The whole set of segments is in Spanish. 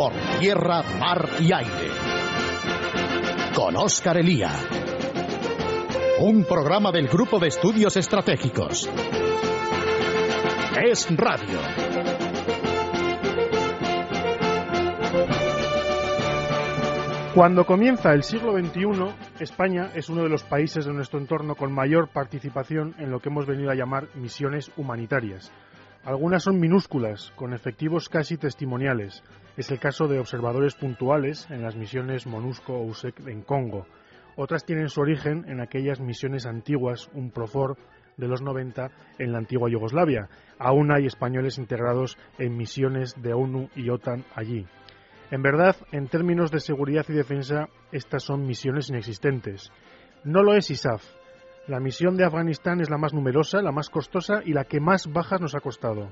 por tierra, mar y aire. Con Óscar Elía. Un programa del Grupo de Estudios Estratégicos. Es Radio. Cuando comienza el siglo XXI, España es uno de los países de nuestro entorno con mayor participación en lo que hemos venido a llamar misiones humanitarias. Algunas son minúsculas, con efectivos casi testimoniales. Es el caso de observadores puntuales en las misiones MONUSCO o USEC en Congo. Otras tienen su origen en aquellas misiones antiguas, un Profor de los 90 en la antigua Yugoslavia. Aún hay españoles integrados en misiones de ONU y OTAN allí. En verdad, en términos de seguridad y defensa, estas son misiones inexistentes. No lo es ISAF. La misión de Afganistán es la más numerosa, la más costosa y la que más bajas nos ha costado.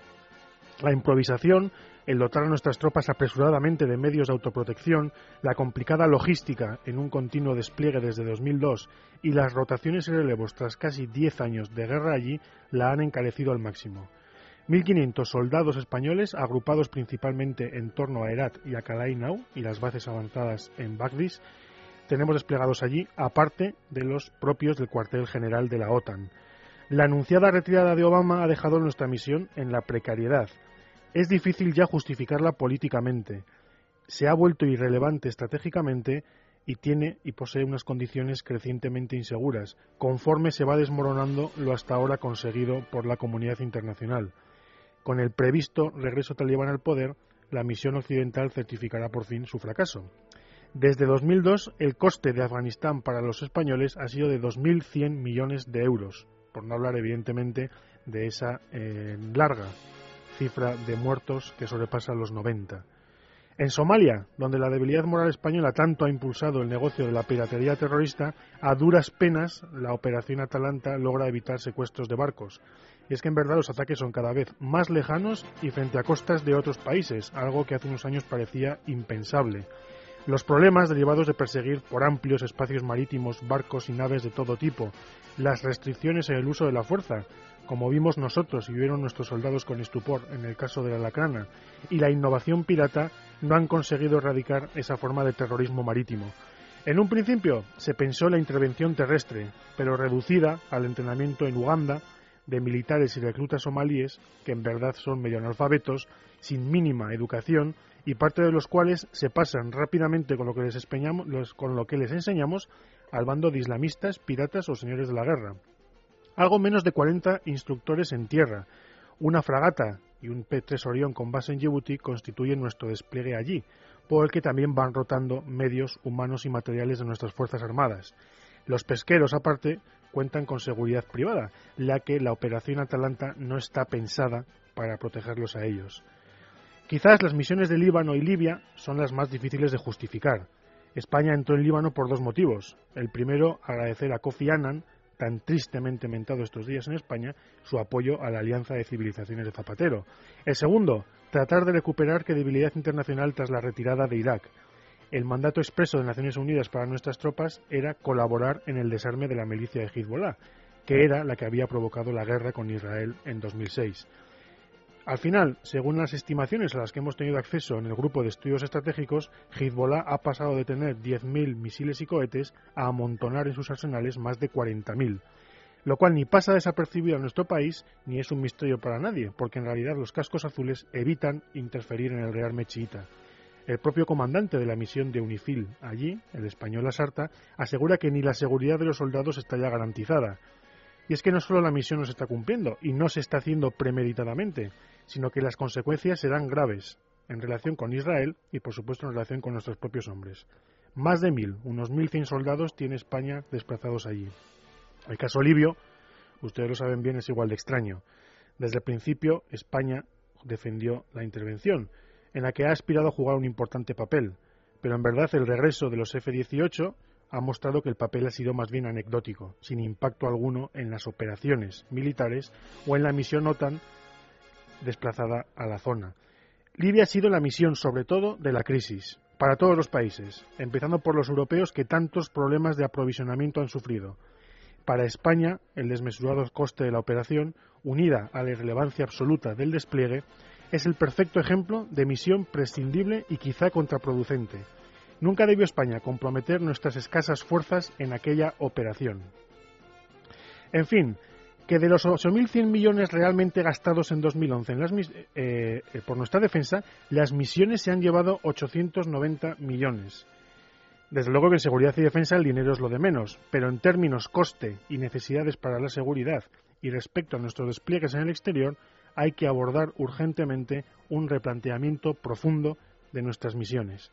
La improvisación, el dotar a nuestras tropas apresuradamente de medios de autoprotección, la complicada logística en un continuo despliegue desde 2002 y las rotaciones y relevos tras casi 10 años de guerra allí la han encarecido al máximo. 1.500 soldados españoles, agrupados principalmente en torno a Herat y a Kalainau y las bases avanzadas en Bagdis, tenemos desplegados allí, aparte de los propios del cuartel general de la OTAN. La anunciada retirada de Obama ha dejado nuestra misión en la precariedad. Es difícil ya justificarla políticamente. Se ha vuelto irrelevante estratégicamente y tiene y posee unas condiciones crecientemente inseguras, conforme se va desmoronando lo hasta ahora conseguido por la comunidad internacional. Con el previsto regreso talibán al poder, la misión occidental certificará por fin su fracaso. Desde 2002, el coste de Afganistán para los españoles ha sido de 2.100 millones de euros, por no hablar evidentemente de esa eh, larga cifra de muertos que sobrepasa los 90. En Somalia, donde la debilidad moral española tanto ha impulsado el negocio de la piratería terrorista, a duras penas la operación Atalanta logra evitar secuestros de barcos. Y es que en verdad los ataques son cada vez más lejanos y frente a costas de otros países, algo que hace unos años parecía impensable. Los problemas derivados de perseguir por amplios espacios marítimos barcos y naves de todo tipo, las restricciones en el uso de la fuerza, como vimos nosotros y vieron nuestros soldados con estupor en el caso de la Lacrana, y la innovación pirata no han conseguido erradicar esa forma de terrorismo marítimo. En un principio se pensó la intervención terrestre, pero reducida al entrenamiento en Uganda, de militares y reclutas somalíes, que en verdad son medio analfabetos, sin mínima educación, y parte de los cuales se pasan rápidamente con lo que les, con lo que les enseñamos al bando de islamistas, piratas o señores de la guerra. Algo menos de 40 instructores en tierra, una fragata y un P-3 Orión con base en Djibouti constituyen nuestro despliegue allí, por el que también van rotando medios humanos y materiales de nuestras Fuerzas Armadas. Los pesqueros, aparte, cuentan con seguridad privada, ya que la operación Atalanta no está pensada para protegerlos a ellos. Quizás las misiones de Líbano y Libia son las más difíciles de justificar. España entró en Líbano por dos motivos. El primero, agradecer a Kofi Annan, tan tristemente mentado estos días en España, su apoyo a la Alianza de Civilizaciones de Zapatero. El segundo, tratar de recuperar credibilidad internacional tras la retirada de Irak, el mandato expreso de Naciones Unidas para nuestras tropas era colaborar en el desarme de la milicia de Hezbollah, que era la que había provocado la guerra con Israel en 2006. Al final, según las estimaciones a las que hemos tenido acceso en el grupo de estudios estratégicos, Hezbollah ha pasado de tener 10.000 misiles y cohetes a amontonar en sus arsenales más de 40.000, lo cual ni pasa desapercibido en nuestro país ni es un misterio para nadie, porque en realidad los cascos azules evitan interferir en el rearme chiita. El propio comandante de la misión de UNIFIL allí, el español Asarta, asegura que ni la seguridad de los soldados está ya garantizada. Y es que no solo la misión no se está cumpliendo y no se está haciendo premeditadamente, sino que las consecuencias serán graves en relación con Israel y, por supuesto, en relación con nuestros propios hombres. Más de mil, unos mil cien soldados tiene España desplazados allí. El caso libio, ustedes lo saben bien, es igual de extraño. Desde el principio, España defendió la intervención en la que ha aspirado a jugar un importante papel, pero en verdad el regreso de los F-18 ha mostrado que el papel ha sido más bien anecdótico, sin impacto alguno en las operaciones militares o en la misión OTAN desplazada a la zona. Libia ha sido la misión, sobre todo, de la crisis, para todos los países, empezando por los europeos que tantos problemas de aprovisionamiento han sufrido. Para España, el desmesurado coste de la operación, unida a la irrelevancia absoluta del despliegue, es el perfecto ejemplo de misión prescindible y quizá contraproducente. Nunca debió España comprometer nuestras escasas fuerzas en aquella operación. En fin, que de los 8.100 millones realmente gastados en 2011 en las, eh, eh, por nuestra defensa, las misiones se han llevado 890 millones. Desde luego que en seguridad y defensa el dinero es lo de menos, pero en términos coste y necesidades para la seguridad y respecto a nuestros despliegues en el exterior, hay que abordar urgentemente un replanteamiento profundo de nuestras misiones.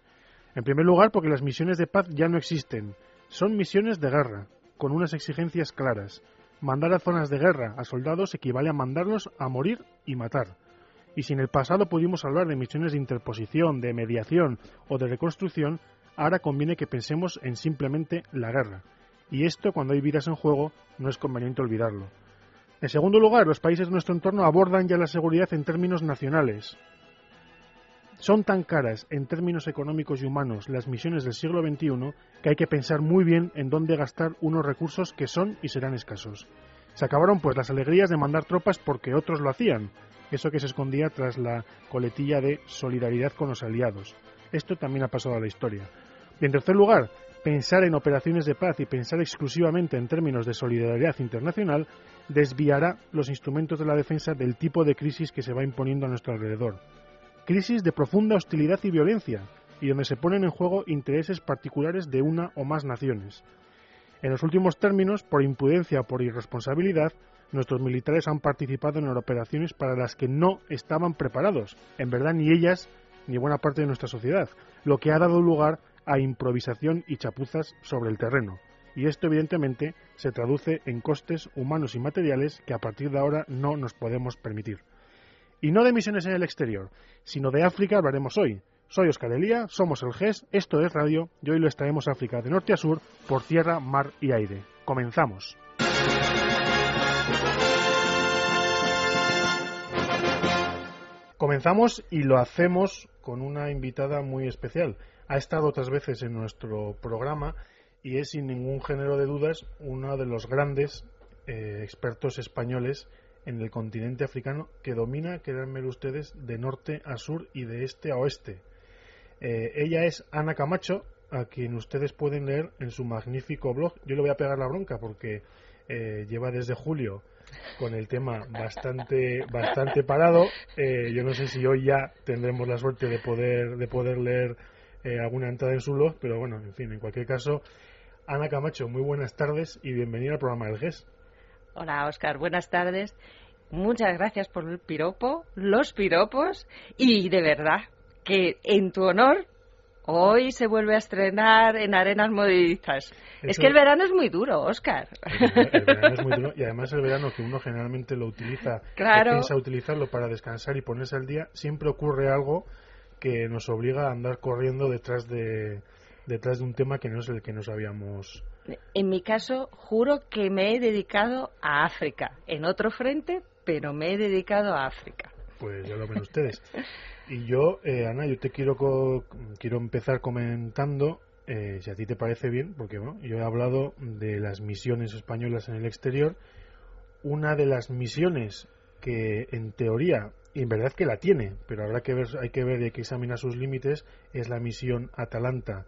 En primer lugar, porque las misiones de paz ya no existen. Son misiones de guerra, con unas exigencias claras. Mandar a zonas de guerra a soldados equivale a mandarlos a morir y matar. Y si en el pasado pudimos hablar de misiones de interposición, de mediación o de reconstrucción, ahora conviene que pensemos en simplemente la guerra. Y esto, cuando hay vidas en juego, no es conveniente olvidarlo. En segundo lugar, los países de nuestro entorno abordan ya la seguridad en términos nacionales. Son tan caras en términos económicos y humanos las misiones del siglo XXI que hay que pensar muy bien en dónde gastar unos recursos que son y serán escasos. Se acabaron pues las alegrías de mandar tropas porque otros lo hacían, eso que se escondía tras la coletilla de solidaridad con los aliados. Esto también ha pasado a la historia. Y en tercer lugar, pensar en operaciones de paz y pensar exclusivamente en términos de solidaridad internacional desviará los instrumentos de la defensa del tipo de crisis que se va imponiendo a nuestro alrededor. Crisis de profunda hostilidad y violencia, y donde se ponen en juego intereses particulares de una o más naciones. En los últimos términos, por imprudencia o por irresponsabilidad, nuestros militares han participado en operaciones para las que no estaban preparados, en verdad ni ellas ni buena parte de nuestra sociedad, lo que ha dado lugar a improvisación y chapuzas sobre el terreno. Y esto evidentemente se traduce en costes humanos y materiales que a partir de ahora no nos podemos permitir. Y no de misiones en el exterior, sino de África hablaremos hoy. Soy Oscar Elía, somos el GES, esto es Radio y hoy lo estaremos a África de norte a sur por tierra, mar y aire. Comenzamos. Comenzamos y lo hacemos con una invitada muy especial. Ha estado otras veces en nuestro programa y es sin ningún género de dudas uno de los grandes eh, expertos españoles en el continente africano que domina, créanme ustedes, de norte a sur y de este a oeste. Eh, ella es Ana Camacho, a quien ustedes pueden leer en su magnífico blog. Yo le voy a pegar la bronca porque eh, lleva desde julio con el tema bastante bastante parado. Eh, yo no sé si hoy ya tendremos la suerte de poder de poder leer eh, alguna entrada en su blog, pero bueno, en fin, en cualquier caso, Ana Camacho, muy buenas tardes y bienvenida al programa del GES. Hola, Oscar, buenas tardes. Muchas gracias por el piropo, los piropos y de verdad que en tu honor Hoy se vuelve a estrenar en arenas movedizas. Es que el verano es muy duro, Oscar. El, verano es muy duro y además el verano que uno generalmente lo utiliza, claro. piensa utilizarlo para descansar y ponerse al día, siempre ocurre algo que nos obliga a andar corriendo detrás de detrás de un tema que no es el que nos habíamos en mi caso, juro que me he dedicado a África, en otro frente, pero me he dedicado a África. Pues ya lo ven ustedes. Y yo, eh, Ana, yo te quiero, quiero empezar comentando, eh, si a ti te parece bien, porque bueno, yo he hablado de las misiones españolas en el exterior. Una de las misiones que en teoría, y en verdad que la tiene, pero habrá que ver, hay que ver y hay que examinar sus límites, es la misión Atalanta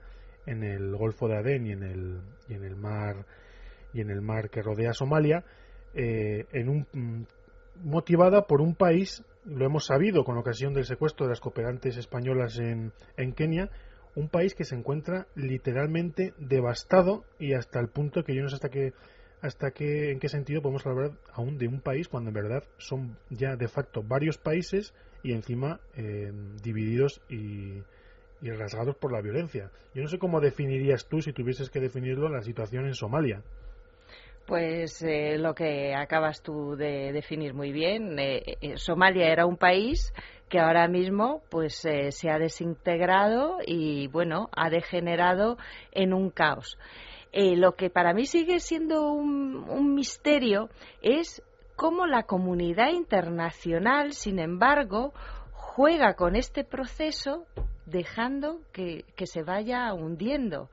en el Golfo de Adén y en el, y en el mar y en el mar que rodea Somalia, eh, en un, mm, motivada por un país lo hemos sabido con ocasión del secuestro de las cooperantes españolas en, en Kenia, un país que se encuentra literalmente devastado y hasta el punto que yo no sé hasta qué hasta qué en qué sentido podemos hablar aún de un país cuando en verdad son ya de facto varios países y encima eh, divididos y, y rasgados por la violencia. Yo no sé cómo definirías tú, si tuvieses que definirlo, la situación en Somalia. Pues eh, lo que acabas tú de definir muy bien. Eh, eh, Somalia era un país que ahora mismo pues se ha desintegrado y bueno ha degenerado en un caos. lo que para mí sigue siendo un, un misterio es cómo la comunidad internacional, sin embargo, juega con este proceso dejando que, que se vaya hundiendo.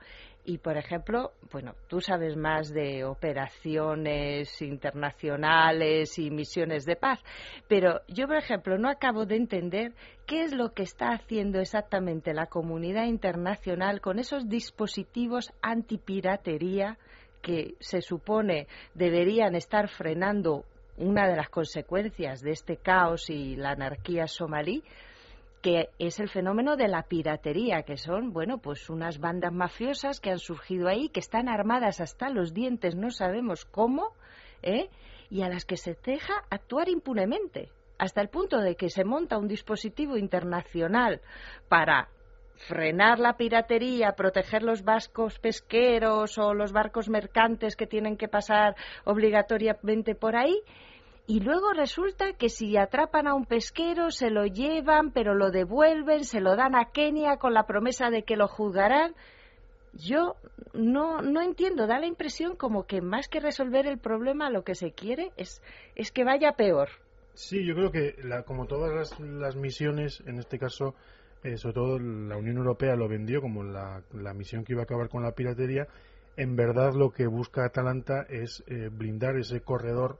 Y, por ejemplo, bueno, tú sabes más de operaciones internacionales y misiones de paz, pero yo, por ejemplo, no acabo de entender qué es lo que está haciendo exactamente la comunidad internacional con esos dispositivos antipiratería que se supone deberían estar frenando una de las consecuencias de este caos y la anarquía somalí que es el fenómeno de la piratería, que son, bueno, pues unas bandas mafiosas que han surgido ahí, que están armadas hasta los dientes, no sabemos cómo, ¿eh? y a las que se deja actuar impunemente, hasta el punto de que se monta un dispositivo internacional para frenar la piratería, proteger los vascos pesqueros o los barcos mercantes que tienen que pasar obligatoriamente por ahí, y luego resulta que si atrapan a un pesquero se lo llevan, pero lo devuelven, se lo dan a Kenia con la promesa de que lo juzgarán. Yo no, no entiendo, da la impresión como que más que resolver el problema lo que se quiere es, es que vaya peor. Sí, yo creo que como todas las, misiones, en este caso, eh, sobre todo la Unión Europea lo vendió como la, la, misión que iba a acabar con la piratería, en verdad lo que busca Atalanta es eh, blindar ese corredor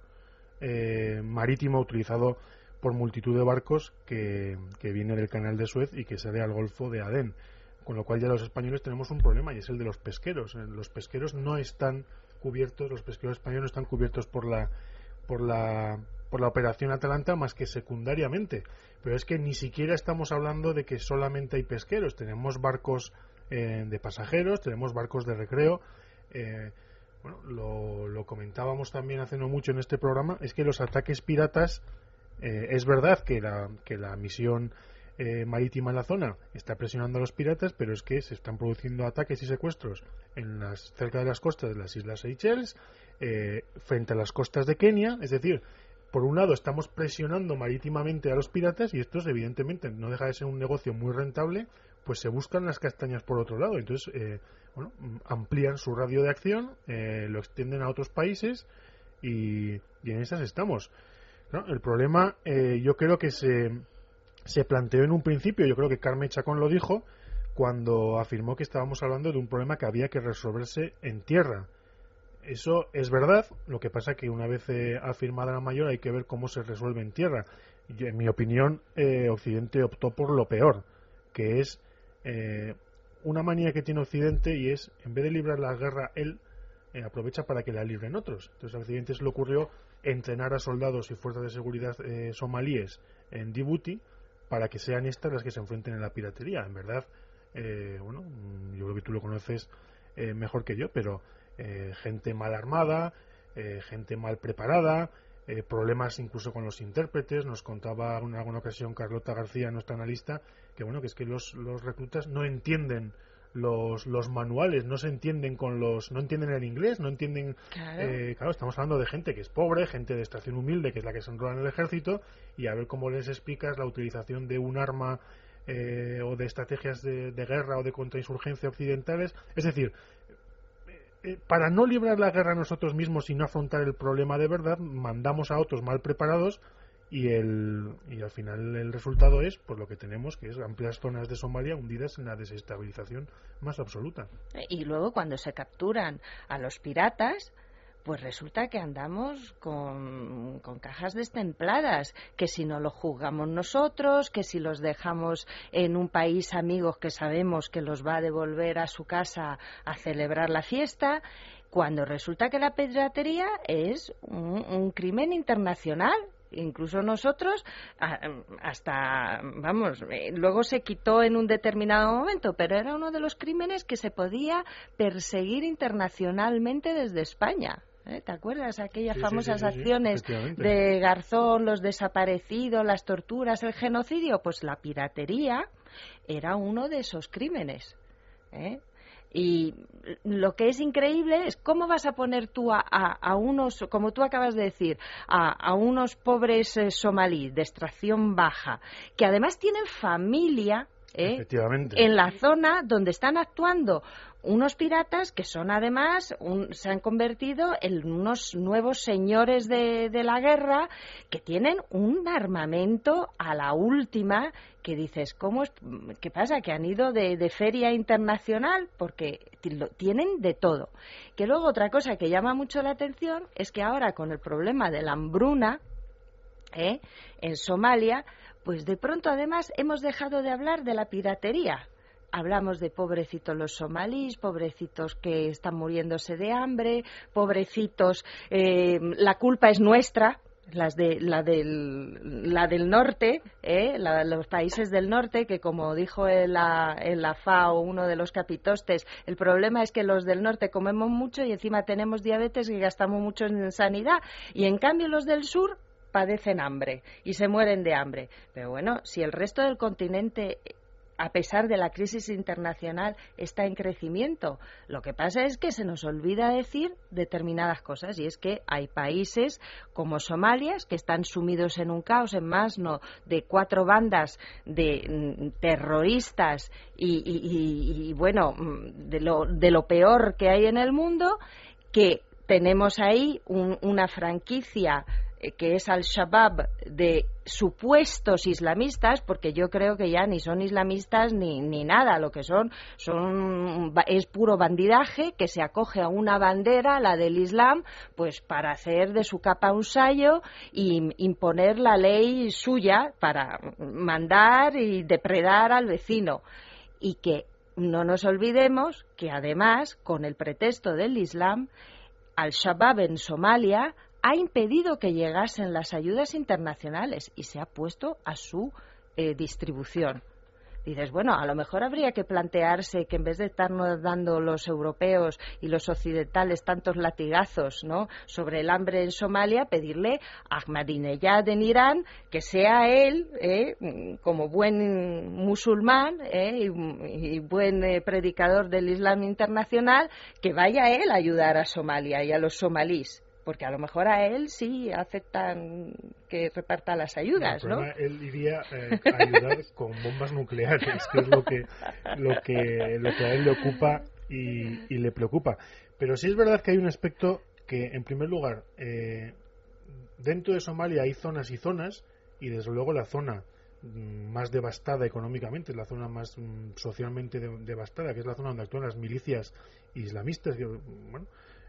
eh, marítimo utilizado por multitud de barcos que, viene del canal de Suez y que sale al Golfo de Adén. Con lo cual ya los españoles tenemos un problema y es el de los pesqueros. Eh, los pesqueros no están cubiertos, los pesqueros españoles no están cubiertos por la, por la, por la operación Atalanta más que secundariamente. Pero es que ni siquiera estamos hablando de que solamente hay pesqueros. Tenemos barcos eh, de pasajeros, tenemos barcos de recreo. Eh, bueno, lo, comentábamos también hace no mucho en este programa, es que los ataques piratas, eh, es verdad que la, que la misión eh, marítima en la zona está presionando a los piratas, pero es que se están produciendo ataques y secuestros en las, cerca de las costas de las Islas Seychelles, eh, frente a las costas de Kenia, es decir, por un lado estamos presionando marítimamente a los piratas y estos evidentemente no deja de ser un negocio muy rentable, pues se buscan las castañas por otro lado. Entonces, bueno, amplían su radio de acción, eh, lo extienden a otros países y, en esas estamos. El problema eh, yo creo que se, se planteó en un principio, yo creo que Carmen Chacón lo dijo, cuando afirmó que estábamos hablando de un problema que había que resolverse en tierra. Eso es verdad, lo que pasa que una vez eh, afirmada la mayor hay que ver cómo se resuelve en tierra. Y, en mi opinión, Occidente optó por lo peor, que es una manía que tiene Occidente y es, en vez de librar la guerra él, eh, aprovecha para que la libren otros. Entonces a Occidente se le ocurrió entrenar a soldados y fuerzas de seguridad eh, somalíes en Djibouti para que sean estas las que se enfrenten en la piratería. En verdad, eh, bueno, yo creo que tú lo conoces mejor que yo, pero gente mal armada, gente mal preparada, eh, problemas incluso con los intérpretes. Nos contaba en alguna ocasión Carlota García, nuestra analista, que bueno, que es que los, los reclutas no entienden los, los manuales, no se entienden con los, no entienden el inglés, no entienden, eh, claro. estamos hablando de gente que es pobre, gente de estación humilde, que es la que se enrola en el ejército, y a ver cómo les explicas la utilización de un arma eh, o de estrategias de, de, guerra o de contrainsurgencia occidentales. Es decir, para no librar la guerra nosotros mismos y no afrontar el problema de verdad, mandamos a otros mal preparados y, el, y al final el resultado es pues lo que tenemos que es amplias zonas de Somalia hundidas en la desestabilización más absoluta. Y luego cuando se capturan a los piratas pues resulta que andamos con, cajas destempladas, que si no lo juzgamos nosotros, que si los dejamos en un país amigos que sabemos que los va a devolver a su casa a celebrar la fiesta, cuando resulta que la piratería es un, crimen internacional. Incluso nosotros hasta vamos eh, luego se quitó en un determinado momento pero era uno de los crímenes que se podía perseguir internacionalmente desde España ¿Eh? ¿Te acuerdas? Aquellas famosas acciones de Garzón, los desaparecidos, las torturas, el genocidio. Pues la piratería era uno de esos crímenes. ¿eh? Y lo que es increíble es cómo vas a poner tú a, unos, como tú acabas de decir, a, unos pobres eh, somalíes de extracción baja, que además tienen familia ¿eh? en la zona donde están actuando unos piratas que son además se han convertido en unos nuevos señores de, la guerra que tienen un armamento a la última que dices cómo es, qué pasa que han ido de, feria internacional porque tienen de todo que luego otra cosa que llama mucho la atención es que ahora con el problema de la hambruna ¿eh? en Somalia pues de pronto además hemos dejado de hablar de la piratería. Hablamos de pobrecitos los somalíes, pobrecitos que están muriéndose de hambre, pobrecitos, eh, la culpa es nuestra, las de, la, del, la del norte, ¿eh? los países del norte, que como dijo en la, en la FAO uno de los capitostes, el problema es que los del norte comemos mucho y encima tenemos diabetes y gastamos mucho en sanidad. Y en cambio los del sur padecen hambre y se mueren de hambre. Pero bueno, si el resto del continente a pesar de la crisis internacional, está en crecimiento. Lo que pasa es que se nos olvida decir determinadas cosas y es que hay países como Somalia que están sumidos en un caos en más no de cuatro bandas de mm, terroristas y, bueno mm, de lo, de lo peor que hay en el mundo que tenemos ahí una franquicia que es al-Shabaab de supuestos islamistas, porque yo creo que ya ni son islamistas ni, ni nada, lo que son, son es puro bandidaje que se acoge a una bandera, la del Islam, pues para hacer de su capa un sayo y imponer la ley suya para mandar y depredar al vecino. Y que no nos olvidemos que además, con el pretexto del Islam, al-Shabaab en Somalia ha impedido que llegasen las ayudas internacionales y se ha puesto a su eh, distribución. Dices, bueno, a lo mejor habría que plantearse que en vez de estarnos dando los europeos y los occidentales tantos latigazos sobre el hambre en Somalia, pedirle a Ahmadinejad en Irán que sea él, eh, como buen musulmán eh, y, buen predicador del Islam internacional, que vaya él a ayudar a Somalia y a los somalíes porque a lo mejor a él sí aceptan que reparta las ayudas, ¿no? Él iría eh, a ayudar con bombas nucleares, que es lo que, lo que, lo que a él le ocupa y, le preocupa. Pero sí es verdad que hay un aspecto que, en primer lugar, eh, dentro de Somalia hay zonas y zonas, y desde luego la zona mm, más devastada económicamente, es la zona más mm, socialmente devastada, que es la zona donde actúan las milicias islamistas, bueno,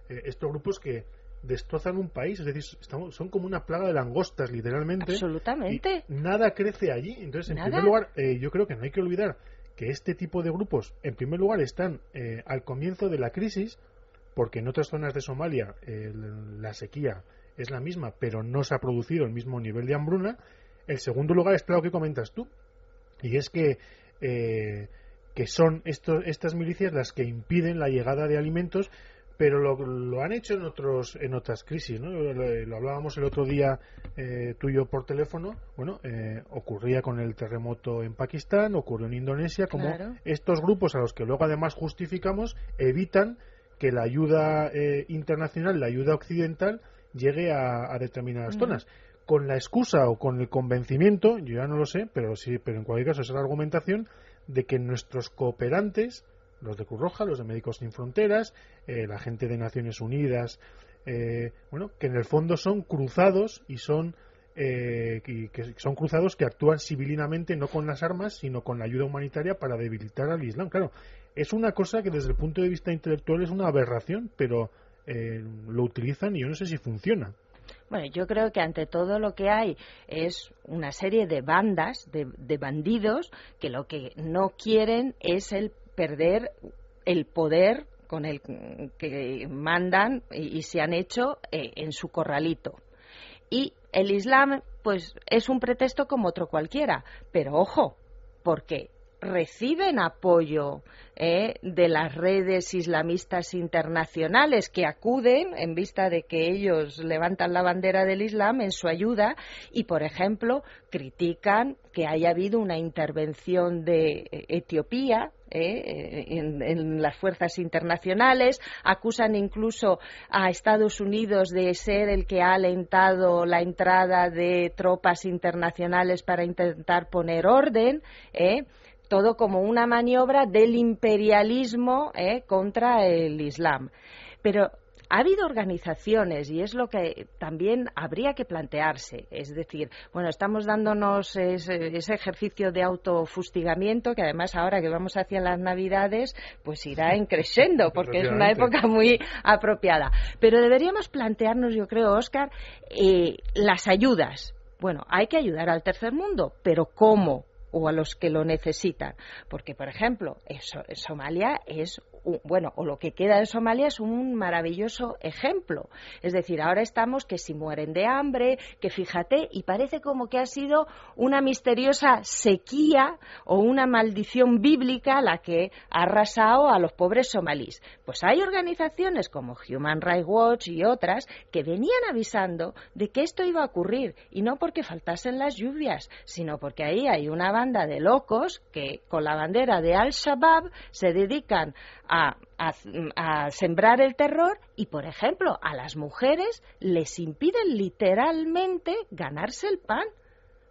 eh, estos grupos que destrozan un país, es decir, son como una plaga de langostas, literalmente. Absolutamente. nada crece allí. Entonces, en primer lugar, eh, yo creo que no hay que olvidar que este tipo de grupos, en primer lugar, están eh, al comienzo de la crisis, porque en otras zonas de Somalia la sequía es la misma, pero no se ha producido el mismo nivel de hambruna. El segundo lugar es claro que comentas tú, y es que eh, que son estas milicias las que impiden la llegada de alimentos pero lo, han hecho en otros en otras crisis ¿no? lo, hablábamos el otro día eh, tú y yo por teléfono. Bueno eh, ocurría con el terremoto en Pakistán ocurrió en Indonesia como estos grupos a los que luego además justificamos evitan que la ayuda eh, internacional la ayuda occidental llegue a, determinadas zonas. Con la excusa o con el convencimiento yo ya no lo sé pero sí pero en cualquier caso es la argumentación de que nuestros cooperantes los de Cruz los de Médicos Sin Fronteras, eh, la gente de Naciones Unidas, eh, bueno, que en el fondo son cruzados y son eh, que, son cruzados que actúan civilinamente no con las armas, sino con la ayuda humanitaria para debilitar al Islam. Claro, es una cosa que desde el punto de vista intelectual es una aberración, pero lo utilizan y yo no sé si funciona. Bueno, yo creo que ante todo lo que hay es una serie de bandas, de, de bandidos, que lo que no quieren es el perder el poder con el que mandan y, se han hecho eh, en su corralito. Y el Islam, pues, es un pretexto como otro cualquiera. Pero ojo, porque reciben apoyo eh, de las redes islamistas internacionales que acuden en vista de que ellos levantan la bandera del Islam en su ayuda y, por ejemplo, critican que haya habido una intervención de Etiopía eh, en, las fuerzas internacionales, acusan incluso a Estados Unidos de ser el que ha alentado la entrada de tropas internacionales para intentar poner orden. ¿eh? Todo como una maniobra del imperialismo ¿eh? contra el Islam. Pero ha habido organizaciones y es lo que también habría que plantearse. Es decir, bueno, estamos dándonos ese, ejercicio de autofustigamiento que además ahora que vamos hacia las Navidades, pues irá creciendo porque es una época muy apropiada. Pero deberíamos plantearnos, yo creo, Oscar, eh, las ayudas. Bueno, hay que ayudar al tercer mundo, pero ¿cómo? O a los que lo necesitan. Porque, por ejemplo, Somalia es bueno, o lo que queda de Somalia es un maravilloso ejemplo. Es decir, ahora estamos que si mueren de hambre, que fíjate, y parece como que ha sido una misteriosa sequía o una maldición bíblica la que ha arrasado a los pobres somalíes. Pues hay organizaciones como Human Rights Watch y otras que venían avisando de que esto iba a ocurrir, y no porque faltasen las lluvias, sino porque ahí hay una banda de locos que con la bandera de Al-Shabaab se dedican a, sembrar el terror y, por ejemplo, a las mujeres les impiden literalmente ganarse el pan.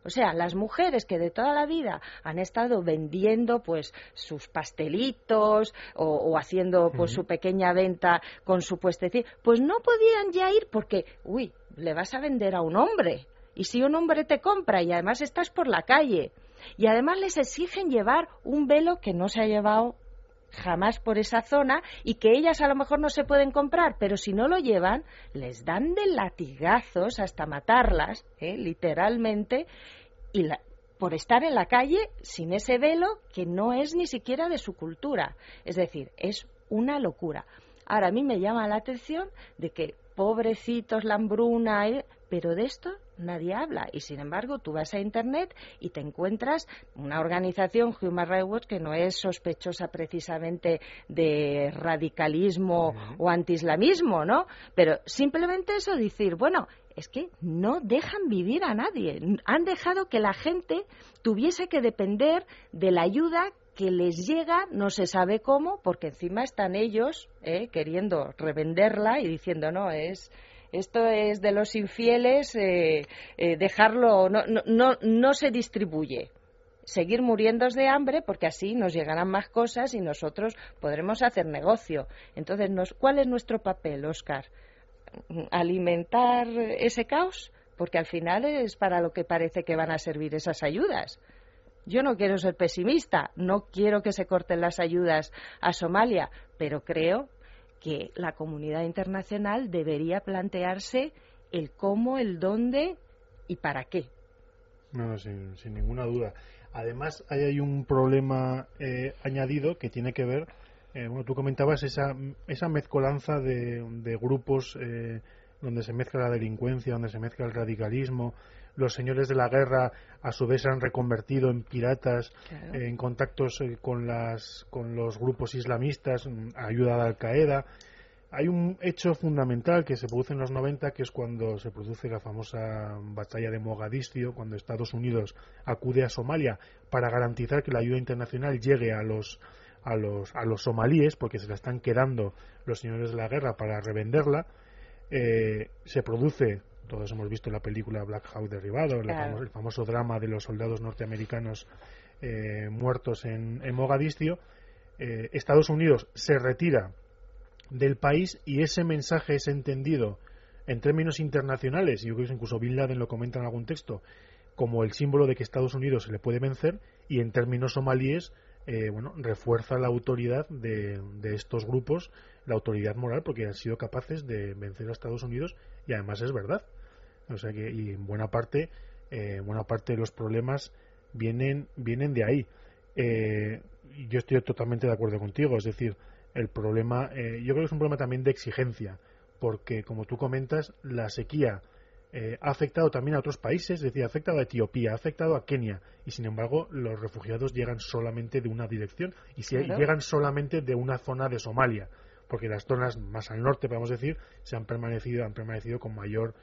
O sea, las mujeres que de toda la vida han estado vendiendo pues sus pastelitos o, haciendo pues su pequeña venta con su puestecito, pues no podían ya ir porque, uy, le vas a vender a un hombre. Y si un hombre te compra y además estás por la calle y además les exigen llevar un velo que no se ha llevado jamás por esa zona y que ellas a lo mejor no se pueden comprar, pero si no lo llevan, les dan de latigazos hasta matarlas, ¿eh? literalmente, y por estar en la calle sin ese velo que no es ni siquiera de su cultura. Es decir, es una locura. Ahora, a mí me llama la atención de que pobrecitos, la hambruna, ¿eh? Pero de esto nadie habla. Y sin embargo, tú vas a Internet y te encuentras una organización, Human Rights Watch, que no es sospechosa precisamente de radicalismo o antiislamismo, ¿no? Pero simplemente eso decir, bueno, es que no dejan vivir a nadie. Han dejado que la gente tuviese que depender de la ayuda que les llega, no se sabe cómo, porque encima están ellos eh, queriendo revenderla y diciendo, no, es esto es de los infieles, eh, eh, dejarlo, no, no, no, se distribuye seguir muriendo de hambre porque así nos llegarán más cosas y nosotros podremos hacer negocio. Entonces, ¿cuál es nuestro papel, Oscar? ¿Alimentar ese caos? Porque al final es para lo que parece que van a servir esas ayudas. Yo no quiero ser pesimista, no quiero que se corten las ayudas a Somalia, pero creo que la comunidad internacional debería plantearse el cómo, el dónde y para qué. No, sin, ninguna duda. Además, hay un problema eh, añadido que tiene que ver, eh, bueno, tú comentabas esa, esa mezcolanza de, de grupos eh, donde se mezcla la delincuencia, donde se mezcla el radicalismo, los señores de la guerra a su vez se han reconvertido en piratas en contactos eh, con, las, con los grupos islamistas, mm, ayuda de Al Qaeda. Hay un hecho fundamental que se produce en los 90, que es cuando se produce la famosa batalla de Mogadiscio, cuando Estados Unidos acude a Somalia para garantizar que la ayuda internacional llegue a los, a los, a los somalíes, porque se la están quedando los señores de la guerra para revenderla. Eh, se produce todos hemos visto la película Black Hawk derribado, el famoso drama de los soldados norteamericanos eh, muertos en, Mogadiscio. Eh, Estados Unidos se retira del país y ese mensaje es entendido en términos internacionales, y yo creo que incluso Bin Laden lo comenta en algún texto, como el símbolo de que Estados Unidos se le puede vencer, y en términos somalíes, eh, bueno, refuerza la autoridad de, de, estos grupos, la autoridad moral, porque han sido capaces de vencer a Estados Unidos, y además es verdad. O sea que, y en buena parte, eh, buena parte de los problemas vienen, vienen de ahí. Eh, yo estoy totalmente de acuerdo contigo, es decir, el problema, eh, yo creo que es un problema también de exigencia, porque como tú comentas, la sequía eh, ha afectado también a otros países, es decir, ha afectado a Etiopía, ha afectado a Kenia, y sin embargo los refugiados llegan solamente de una dirección y si llegan solamente de una zona de Somalia, porque las zonas más al norte, podemos decir, se han permanecido, han permanecido con mayor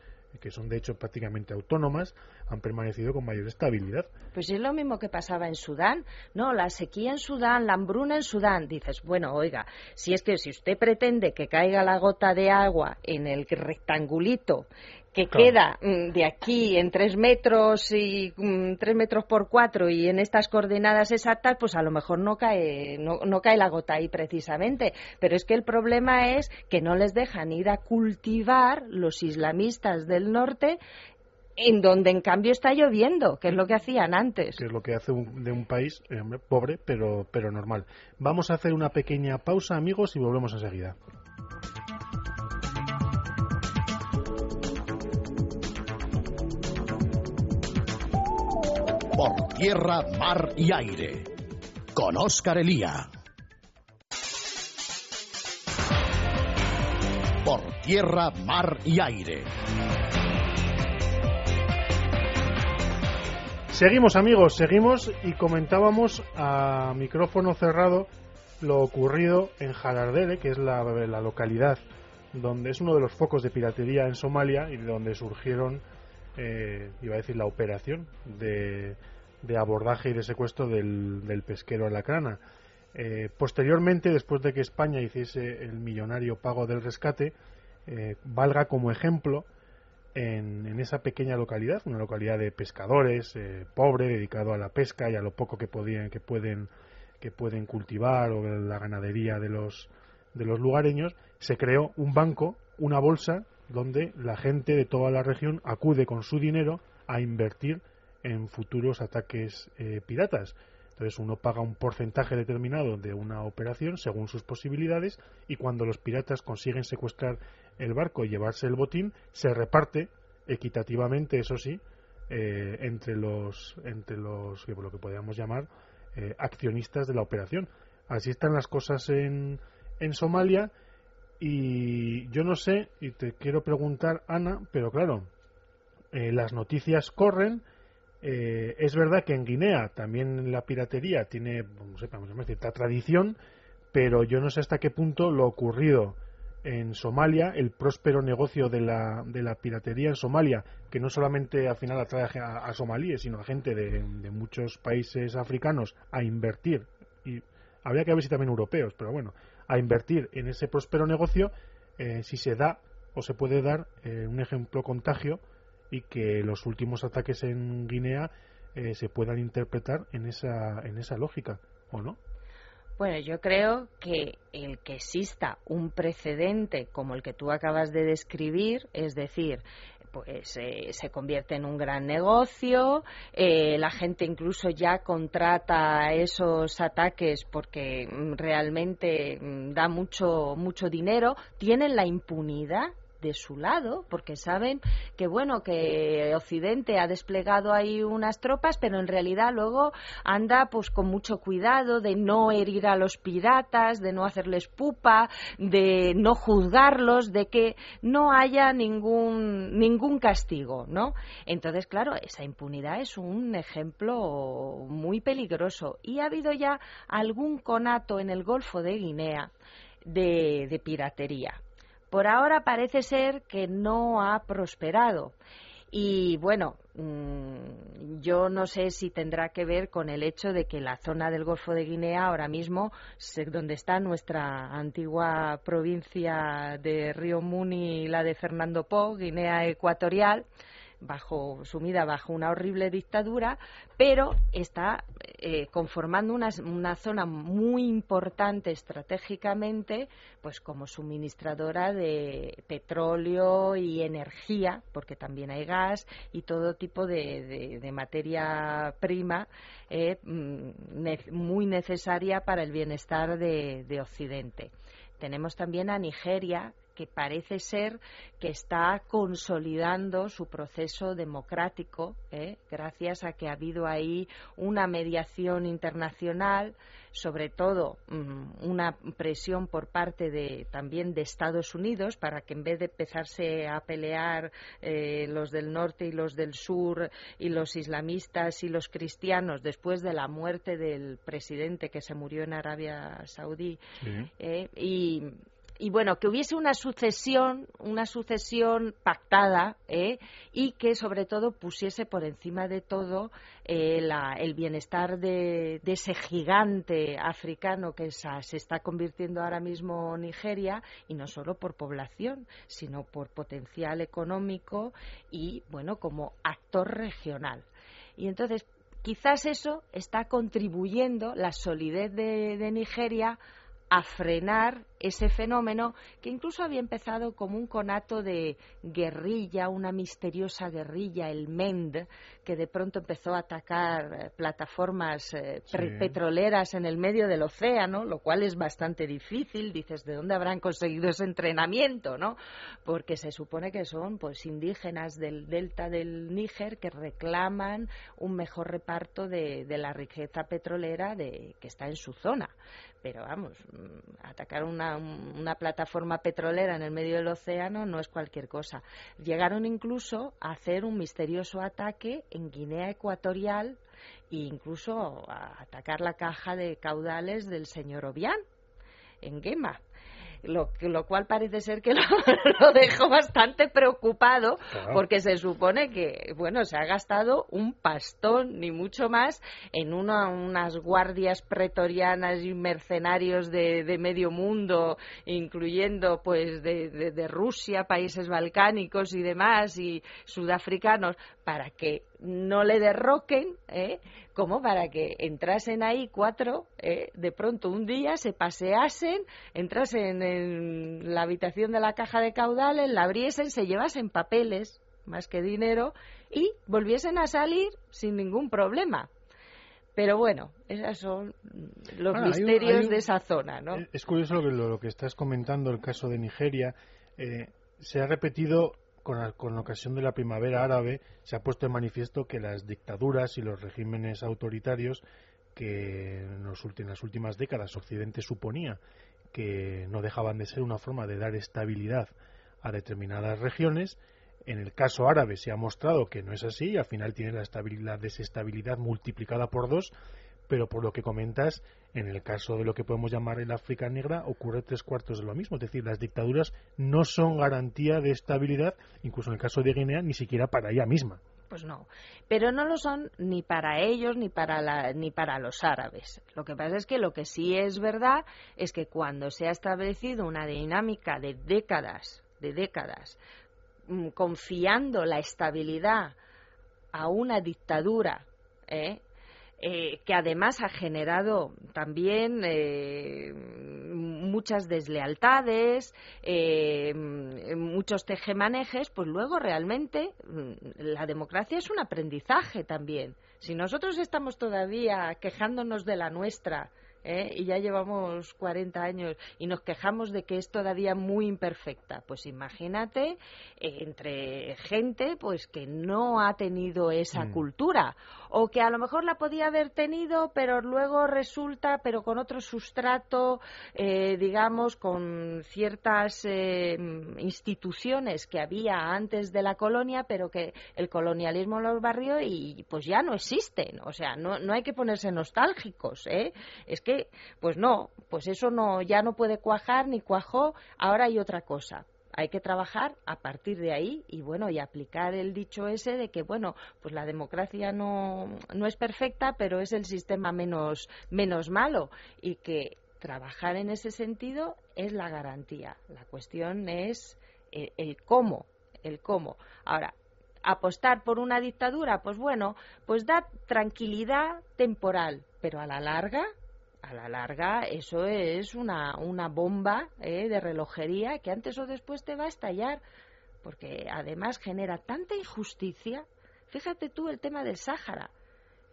que son de hecho prácticamente autónomas, han permanecido con mayor estabilidad. Pues es lo mismo que pasaba en Sudán, ¿no? La sequía en Sudán, la hambruna en Sudán. Dices, bueno, oiga, si es que si usted pretende que caiga la gota de agua en el rectangulito que queda mm, de aquí en tres metros y mm, tres metros por cuatro y en estas coordenadas exactas, pues a lo mejor no cae, no, no, cae la gota ahí precisamente. Pero es que el problema es que no les dejan ir a cultivar los islamistas del norte en donde en cambio está lloviendo, que es lo que hacían antes. Que es lo que hace de un país eh, pobre, pero, pero normal. Vamos a hacer una pequeña pausa, amigos, y volvemos enseguida. Por tierra, mar y aire. Con Óscar Elía. Por tierra, mar y aire. Seguimos amigos, seguimos y comentábamos a micrófono cerrado lo ocurrido en Jalardere, que es la, localidad donde es uno de los focos de piratería en Somalia y de donde surgieron eh, iba a decir la operación de, abordaje y de secuestro del, pesquero Alacrana. Eh, posteriormente, después de que España hiciese el millonario pago del rescate, eh, valga como ejemplo en, esa pequeña localidad, una localidad de pescadores, eh, pobre, dedicado a la pesca y a lo poco que, podían, que, pueden, que pueden cultivar o la ganadería de los, de los lugareños, se creó un banco, una bolsa donde la gente de toda la región acude con su dinero a invertir en futuros ataques eh, piratas. Entonces uno paga un porcentaje determinado de una operación según sus posibilidades y cuando los piratas consiguen secuestrar el barco y llevarse el botín, se reparte equitativamente, eso sí, eh, entre los entre los lo que podríamos llamar eh, accionistas de la operación. Así están las cosas en, en Somalia y yo no sé, y te quiero preguntar, Ana, pero claro, las noticias corren. Eh, es verdad que en Guinea también la piratería tiene, vamos a cierta tradición, pero yo no sé hasta qué punto lo ocurrido en Somalia, el próspero negocio de la, de la piratería en Somalia, que no solamente al final atrae a, somalíes, sino a gente de, de, muchos países africanos a invertir, y habría que ver si también europeos, pero bueno, a invertir en ese próspero negocio eh, si se da o se puede dar eh, un ejemplo contagio y que los últimos ataques en Guinea eh, se puedan interpretar en esa, en esa lógica, ¿o no? Bueno, yo creo que el que exista un precedente como el que tú acabas de describir, es decir, pues eh, se convierte en un gran negocio, eh, la gente incluso ya contrata esos ataques porque mm, realmente mm, da mucho mucho dinero, tienen la impunidad de su lado, porque saben que bueno que Occidente ha desplegado ahí unas tropas, pero en realidad luego anda pues con mucho cuidado de no herir a los piratas, de no hacerles pupa, de no juzgarlos, de que no haya ningún ningún castigo, ¿no? Entonces, claro, esa impunidad es un ejemplo muy peligroso y ha habido ya algún conato en el Golfo de Guinea de piratería. Por ahora parece ser que no ha prosperado. Y bueno, mm, yo no sé si tendrá que ver con el hecho de que la zona del Golfo de Guinea ahora mismo, donde está nuestra antigua provincia de Río Muni y la de Fernando Po, Guinea Ecuatorial, bajo sumida bajo una horrible dictadura, pero está eh, conformando una, una, zona muy importante estratégicamente, pues como suministradora de petróleo y energía, porque también hay gas y todo tipo de, materia prima eh, mm, muy necesaria para el bienestar de Occidente. Tenemos también a Nigeria, que parece ser que está consolidando su proceso democrático, ¿eh? gracias a que ha habido ahí una mediación internacional, sobre todo mm, una presión por parte de, también de Estados Unidos para que en vez de empezarse a pelear eh, los del norte y los del sur y los islamistas y los cristianos después de la muerte del presidente que se murió en Arabia Saudí eh, y y bueno, que hubiese una sucesión, una sucesión pactada ¿eh? y que sobre todo pusiese por encima de todo eh, el bienestar de, ese gigante africano que se está convirtiendo ahora mismo Nigeria y no solo por población, sino por potencial económico y bueno, como actor regional. Y entonces, quizás eso está contribuyendo, la solidez de Nigeria, a frenar ese fenómeno que incluso había empezado como un conato de guerrilla, una misteriosa guerrilla, el MEND, que de pronto empezó a atacar eh, plataformas eh, petroleras en el medio del océano, lo cual es bastante difícil. Dices, ¿de dónde habrán conseguido ese entrenamiento? ¿no? Porque se supone que son pues indígenas del delta del Níger que reclaman un mejor reparto de, de la riqueza petrolera de, que está en su zona pero vamos, atacar una, una, plataforma petrolera en el medio del océano no es cualquier cosa. Llegaron incluso a hacer un misterioso ataque en Guinea Ecuatorial e incluso a atacar la caja de caudales del señor Obián en Gema lo, lo cual parece ser que lo, dejó bastante preocupado porque se supone que, bueno, se ha gastado un pastón, ni mucho más, en unas guardias pretorianas y mercenarios de, medio mundo, incluyendo pues de, de Rusia, países balcánicos y demás, y sudafricanos, para que no le derroquen, ¿eh? como para que entrasen ahí cuatro, ¿eh? de pronto un día se paseasen, entrasen en la habitación de la caja de caudales, la abriesen, se llevasen papeles, más que dinero, y volviesen a salir sin ningún problema. Pero bueno, esos son los misterios de esa zona, ¿no? Es curioso lo que, lo, que estás comentando, el caso de Nigeria. Eh, se ha repetido con, ocasión de la primavera árabe se ha puesto en manifiesto que las dictaduras y los regímenes autoritarios que en, las últimas décadas Occidente suponía que no dejaban de ser una forma de dar estabilidad a determinadas regiones, en el caso árabe se ha mostrado que no es así y al final tiene la, estabilidad, desestabilidad multiplicada por dos pero por lo que comentas, en el caso de lo que podemos llamar el África negra, ocurre tres cuartos de lo mismo. Es decir, las dictaduras no son garantía de estabilidad, incluso en el caso de Guinea, ni siquiera para ella misma. Pues no, pero no lo son ni para ellos ni para, ni para los árabes. Lo que pasa es que lo que sí es verdad es que cuando se ha establecido una dinámica de décadas, de décadas, mm, confiando la estabilidad a una dictadura, ¿eh? Eh, que además ha generado también eh, muchas deslealtades, eh, muchos tejemanejes, pues luego realmente la democracia es un aprendizaje también. Si nosotros estamos todavía quejándonos de la nuestra, ¿eh? y ya llevamos 40 años y nos quejamos de que es todavía muy imperfecta. Pues imagínate eh, entre gente pues que no ha tenido esa mm. cultura o que a lo mejor la podía haber tenido, pero luego resulta, pero con otro sustrato, eh, digamos, con ciertas instituciones que había antes de la colonia, pero que el colonialismo los barrió y pues ya no existen. O sea, no, no hay que ponerse nostálgicos. ¿eh? Es que pues no, pues eso no, ya no puede cuajar ni cuajó, ahora hay otra cosa hay que trabajar a partir de ahí y bueno y aplicar el dicho ese de que bueno pues la democracia no, no es perfecta pero es el sistema menos menos malo y que trabajar en ese sentido es la garantía. La cuestión es el, eh, el cómo el cómo. Ahora apostar por una dictadura pues bueno pues da tranquilidad temporal pero a la larga a la larga eso es una, una bomba eh, de relojería que antes o después te va a estallar, porque además genera tanta injusticia. Fíjate tú el tema del Sáhara,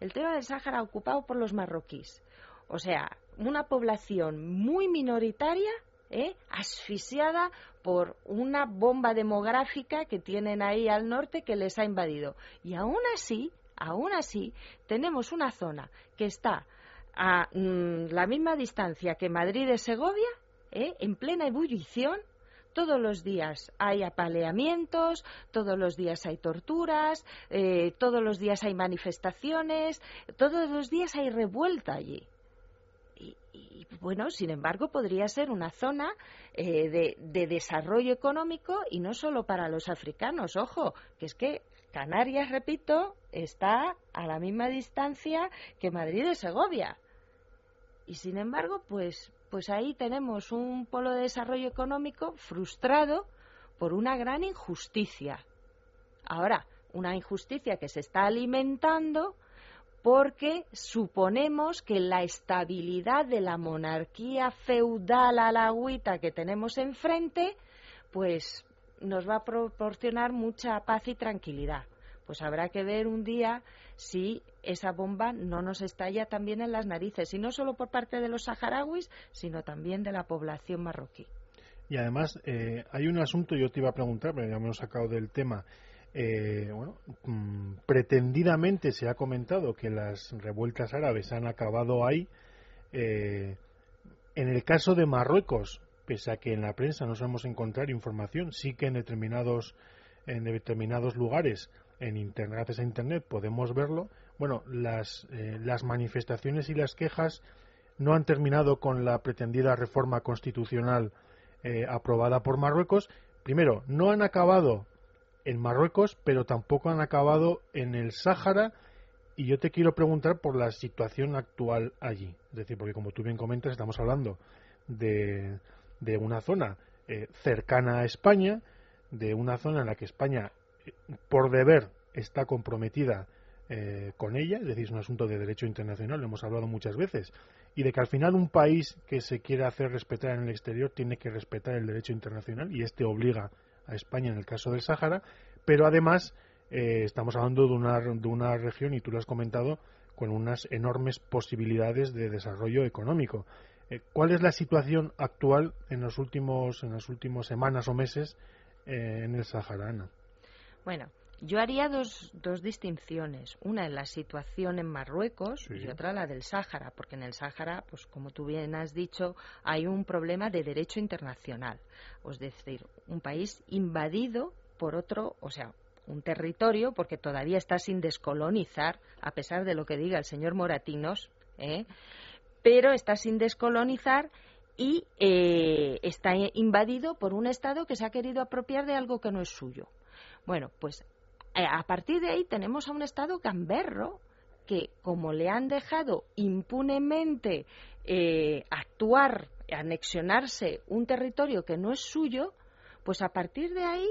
el tema del Sáhara ocupado por los marroquíes. O sea, una población muy minoritaria, eh, asfixiada por una bomba demográfica que tienen ahí al norte que les ha invadido. Y aún así, aún así, tenemos una zona que está a mm, la misma distancia que Madrid de Segovia, ¿eh? en plena ebullición, todos los días hay apaleamientos, todos los días hay torturas, eh, todos los días hay manifestaciones, todos los días hay revuelta allí. Y, bueno, sin embargo, podría ser una zona eh, de, de, desarrollo económico y no solo para los africanos. Ojo, que es que Canarias, repito, está a la misma distancia que Madrid de Segovia. Y sin embargo, pues, pues ahí tenemos un polo de desarrollo económico frustrado por una gran injusticia. Ahora, una injusticia que se está alimentando porque suponemos que la estabilidad de la monarquía feudal alagüita que tenemos enfrente, pues nos va a proporcionar mucha paz y tranquilidad. Pues habrá que ver un día si esa bomba no nos estalla también en las narices, y no solo por parte de los saharauis, sino también de la población marroquí. Y además, eh, hay un asunto, yo te iba a preguntar, pero ya me he sacado del tema, eh, bueno, mm, pretendidamente se ha comentado que las revueltas árabes han acabado ahí. Eh, en el caso de Marruecos, pese a que en la prensa no sabemos encontrar información, sí que en determinados, en determinados lugares, en internet, gracias a internet, podemos verlo. Bueno, las, eh, las manifestaciones y las quejas no han terminado con la pretendida reforma constitucional aprobada por Marruecos. Primero, no han acabado en Marruecos, pero tampoco han acabado en el Sáhara. Y yo te quiero preguntar por la situación actual allí. Es decir, porque como tú bien comentas, estamos hablando de, de una zona eh, cercana a España, de una zona en la que España, eh, por deber, está comprometida eh, con ella, es decir, es un asunto de derecho internacional, lo hemos hablado muchas veces, y de que al final un país que se quiera hacer respetar en el exterior tiene que respetar el derecho internacional y este obliga a España en el caso del Sáhara, pero además eh, estamos hablando de una, de una región, y tú lo has comentado, con unas enormes posibilidades de desarrollo económico. Eh, ¿Cuál es la situación actual en los últimos en las últimas semanas o meses eh, en el Sahara? Bueno, yo haría dos, dos distinciones. Una en la situación en Marruecos y otra la del Sáhara, porque en el Sáhara, pues como tú bien has dicho, hay un problema de derecho internacional. Es decir, un país invadido por otro, o sea, un territorio, porque todavía está sin descolonizar, a pesar de lo que diga el señor Moratinos, ¿eh? pero está sin descolonizar y eh, está invadido por un Estado que se ha querido apropiar de algo que no es suyo. Bueno, pues a partir de ahí tenemos a un Estado gamberro que, como le han dejado impunemente eh, actuar, anexionarse un territorio que no es suyo, pues a partir de ahí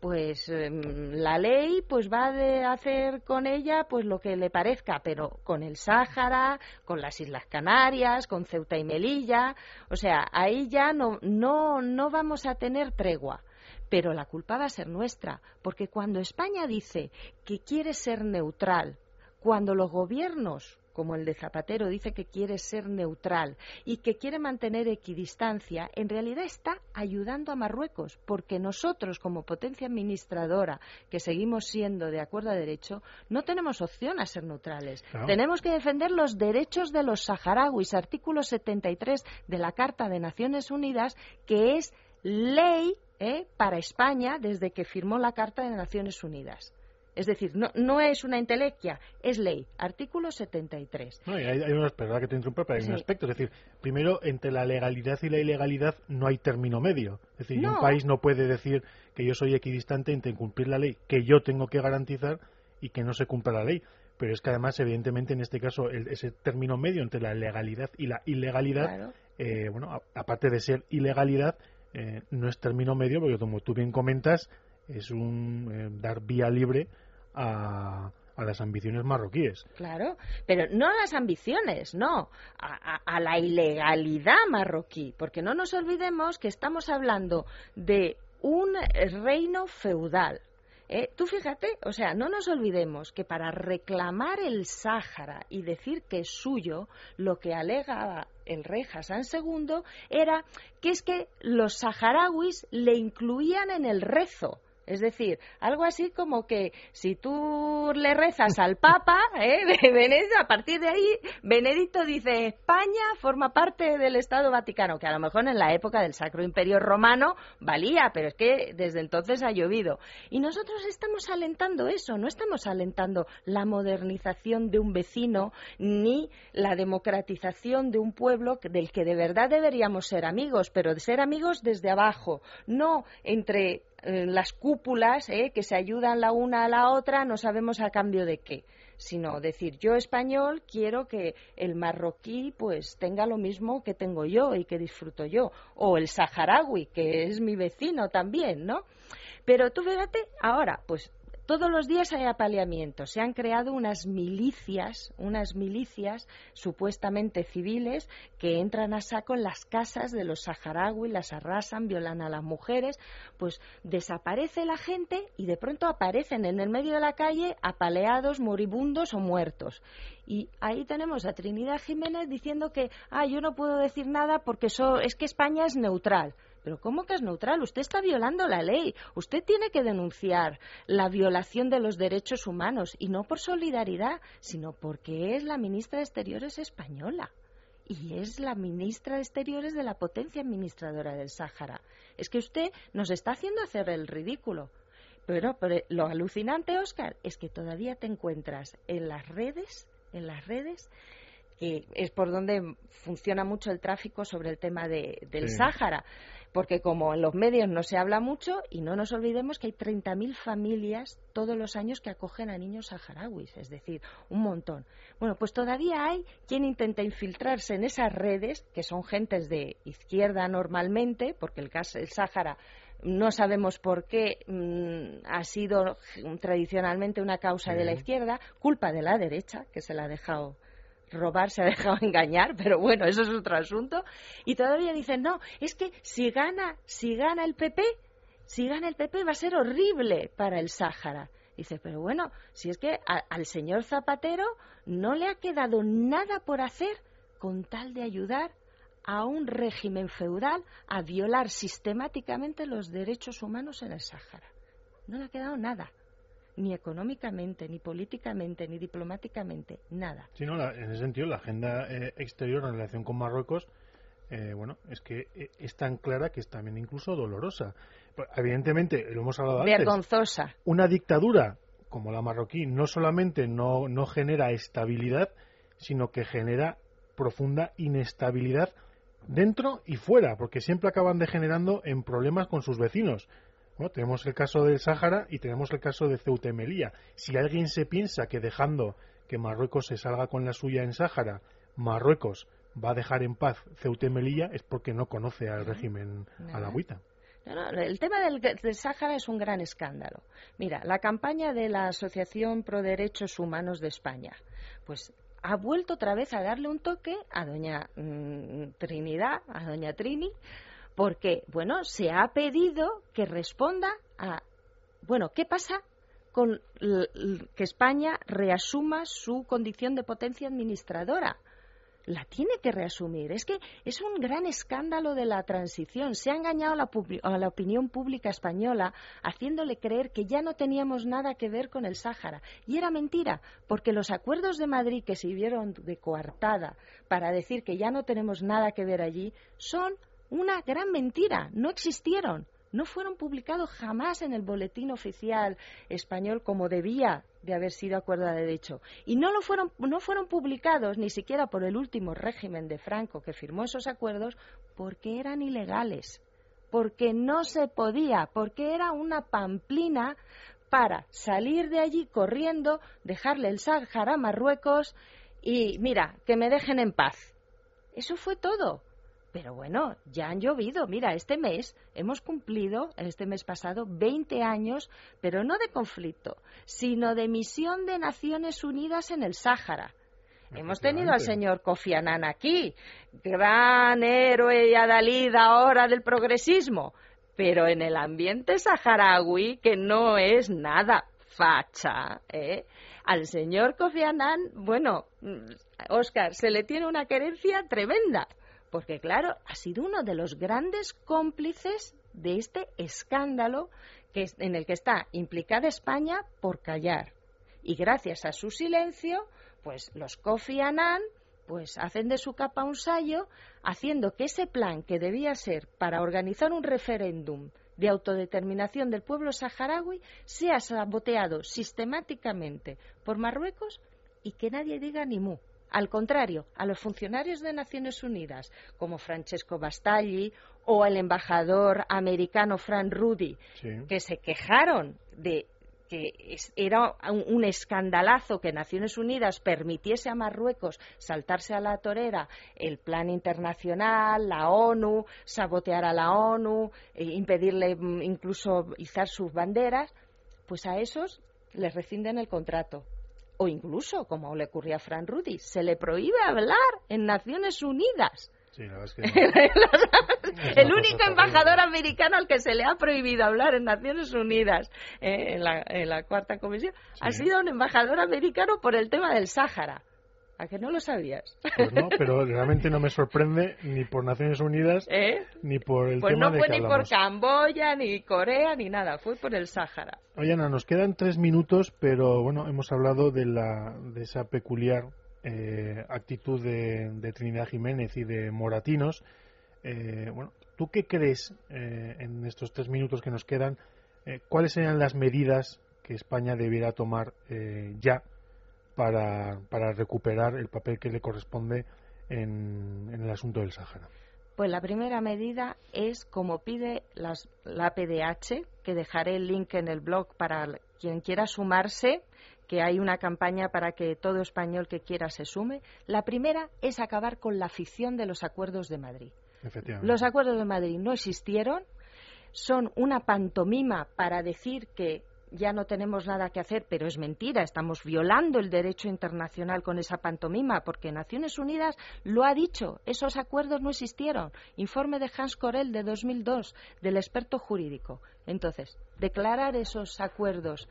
pues em, la ley pues va a hacer con ella pues lo que le parezca, pero con el Sáhara, con las Islas Canarias, con Ceuta y Melilla, o sea, ahí ya no no no vamos a tener tregua pero la culpa va a ser nuestra, porque cuando España dice que quiere ser neutral, cuando los gobiernos como el de Zapatero dice que quiere ser neutral y que quiere mantener equidistancia, en realidad está ayudando a Marruecos, porque nosotros, como potencia administradora, que seguimos siendo de acuerdo a derecho, no tenemos opción a ser neutrales. Tenemos que defender los derechos de los saharauis, artículo 73 de la Carta de Naciones Unidas, que es ley ¿eh? para España desde que firmó la Carta de Naciones Unidas. Es decir, no, no es una intelequia, es ley. Artículo 73. No, hay, hay una, que te interrumpa, pero hay un aspecto. Es decir, primero, entre la legalidad y la ilegalidad no hay término medio. Es decir, un país no puede decir que yo soy equidistante entre cumplir la ley que yo tengo que garantizar y que no se cumpla la ley. Pero es que además, evidentemente, en este caso, ese término medio entre la legalidad y la ilegalidad, eh, bueno, aparte de ser ilegalidad, eh, no es término medio, porque como tú bien comentas, es un eh, dar vía libre a, a las ambiciones marroquíes. Claro, pero no a las ambiciones, no, a, a, la ilegalidad marroquí, porque no nos olvidemos que estamos hablando de un reino feudal, eh, tú fíjate, o sea, no nos olvidemos que para reclamar el Sáhara y decir que es suyo, lo que alegaba el rey Hassan II era que es que los saharauis le incluían en el rezo. Es decir, algo así como que si tú le rezas al Papa, ¿eh? A partir de ahí, Benedicto dice España forma parte del Estado Vaticano, que a lo mejor en la época del Sacro Imperio Romano valía, pero es que desde entonces ha llovido. Y nosotros estamos alentando eso, no estamos alentando la modernización de un vecino ni la democratización de un pueblo del que de verdad deberíamos ser amigos, pero de ser amigos desde abajo, no entre las cúpulas eh, que se ayudan la una a la otra, no sabemos a cambio de qué sino decir yo español quiero que el marroquí pues tenga lo mismo que tengo yo y que disfruto yo o el saharaui que es mi vecino también no pero tú fíjate ahora pues todos los días hay apaleamientos. Se han creado unas milicias, unas milicias supuestamente civiles que entran a saco en las casas de los saharauis, las arrasan, violan a las mujeres. Pues desaparece la gente y de pronto aparecen en el medio de la calle apaleados, moribundos o muertos. Y ahí tenemos a Trinidad Jiménez diciendo que, ah, yo no puedo decir nada porque es que España es neutral. Pero ¿cómo que es neutral? Usted está violando la ley. Usted tiene que denunciar la violación de los derechos humanos y no por solidaridad, sino porque es la ministra de Exteriores española y es la ministra de Exteriores de la potencia administradora del Sáhara. Es que usted nos está haciendo hacer el ridículo. Pero, pero lo alucinante, Oscar, es que todavía te encuentras en las redes, en las redes, que es por donde funciona mucho el tráfico sobre el tema de, del Sáhara porque como en los medios no se habla mucho y no nos olvidemos que hay 30.000 familias todos los años que acogen a niños saharauis, es decir, un montón. Bueno, pues todavía hay quien intenta infiltrarse en esas redes, que son gentes de izquierda normalmente, porque el, el Sáhara no sabemos por qué mm, ha sido tradicionalmente una causa de la izquierda, culpa de la derecha, que se la ha dejado robar se ha dejado engañar, pero bueno, eso es otro asunto. Y todavía dicen, no, es que si gana, si gana el PP, si gana el PP va a ser horrible para el Sáhara. Dice, pero bueno, si es que al señor Zapatero no le ha quedado nada por hacer con tal de ayudar a un régimen feudal a violar sistemáticamente los derechos humanos en el Sáhara. No le ha quedado nada ni económicamente, ni políticamente, ni diplomáticamente, nada. Sí, no, en ese sentido, la agenda eh, exterior en relación con Marruecos, eh, bueno, es que eh, es tan clara que es también incluso dolorosa. Pues, evidentemente, lo hemos hablado antes. Vergonzosa. Una dictadura como la marroquí no solamente no, no genera estabilidad, sino que genera profunda inestabilidad dentro y fuera, porque siempre acaban degenerando en problemas con sus vecinos tenemos el caso del Sáhara y tenemos el caso de Ceuta y Melilla. Si alguien se piensa que dejando que Marruecos se salga con la suya en Sáhara, Marruecos va a dejar en paz Ceuta y Melilla, es porque no conoce al régimen alagüita. el tema del, del, Sáhara es un gran escándalo. Mira, la campaña de la Asociación Pro Derechos Humanos de España, pues ha vuelto otra vez a darle un toque a doña mm, Trinidad, a doña Trini, porque, bueno, se ha pedido que responda a, bueno, ¿qué pasa con que España reasuma su condición de potencia administradora? la tiene que reasumir. Es que es un gran escándalo de la transición. Se ha engañado a la, a la, opinión pública española haciéndole creer que ya no teníamos nada que ver con el Sáhara. Y era mentira, porque los acuerdos de Madrid que se vieron de coartada para decir que ya no tenemos nada que ver allí son una gran mentira. No existieron. No fueron publicados jamás en el boletín oficial español como debía de haber sido acuerdo de derecho. Y no, lo fueron, no fueron publicados ni siquiera por el último régimen de Franco que firmó esos acuerdos porque eran ilegales, porque no se podía, porque era una pamplina para salir de allí corriendo, dejarle el Sáhara a Marruecos y mira, que me dejen en paz. Eso fue todo. Pero bueno, ya han llovido. Mira, este mes hemos cumplido, este mes pasado, 20 años, pero no de conflicto, sino de misión de Naciones Unidas en el Sáhara. Hemos tenido al señor Kofi Annan aquí, gran héroe y adalid ahora del progresismo, pero en el ambiente saharaui, que no es nada facha, ¿eh? al señor Kofi Annan, bueno, Oscar, se le tiene una querencia tremenda porque claro, ha sido uno de los grandes cómplices de este escándalo que, en el que está implicada España por callar. Y gracias a su silencio, pues los Kofi Annan pues hacen de su capa un sallo, haciendo que ese plan que debía ser para organizar un referéndum de autodeterminación del pueblo saharaui sea saboteado sistemáticamente por Marruecos y que nadie diga ni mu. Al contrario, a los funcionarios de Naciones Unidas, como Francesco Bastagli o el embajador americano Frank Rudy, que se quejaron de que era un, escandalazo que Naciones Unidas permitiese a Marruecos saltarse a la torera el plan internacional, la ONU, sabotear a la ONU, e impedirle mm, incluso izar sus banderas, pues a esos les rescinden el contrato. O incluso, como le ocurría a Fran Rudy, se le prohíbe hablar en Naciones Unidas. el único embajador americano al que se le ha prohibido hablar en Naciones Unidas eh, en, la, cuarta comisión ha sido un embajador americano por el tema del Sáhara. ¿A que no lo sabías? Pues no, pero realmente no me sorprende ni por Naciones Unidas ¿Eh? ni por el pues tema no fue ni por Camboya, ni Corea, ni nada, fue por el Sáhara. Oye, Ana, nos quedan tres minutos, pero bueno, hemos hablado de, la, de esa peculiar eh, actitud de, Trinidad Jiménez y de Moratinos. Eh, bueno, ¿tú qué crees eh, en estos tres minutos que nos quedan? ¿Cuáles serían las medidas que España debiera tomar ya para, para, recuperar el papel que le corresponde en, en, el asunto del Sáhara? Pues la primera medida es, como pide las, la PDH, que dejaré el link en el blog para quien quiera sumarse, que hay una campaña para que todo español que quiera se sume. La primera es acabar con la ficción de los acuerdos de Madrid. Los acuerdos de Madrid no existieron, son una pantomima para decir que ya no tenemos nada que hacer, pero es mentira, estamos violando el derecho internacional con esa pantomima, porque Naciones Unidas lo ha dicho, esos acuerdos no existieron. Informe de Hans Corell de 2002, del experto jurídico. Entonces, declarar esos acuerdos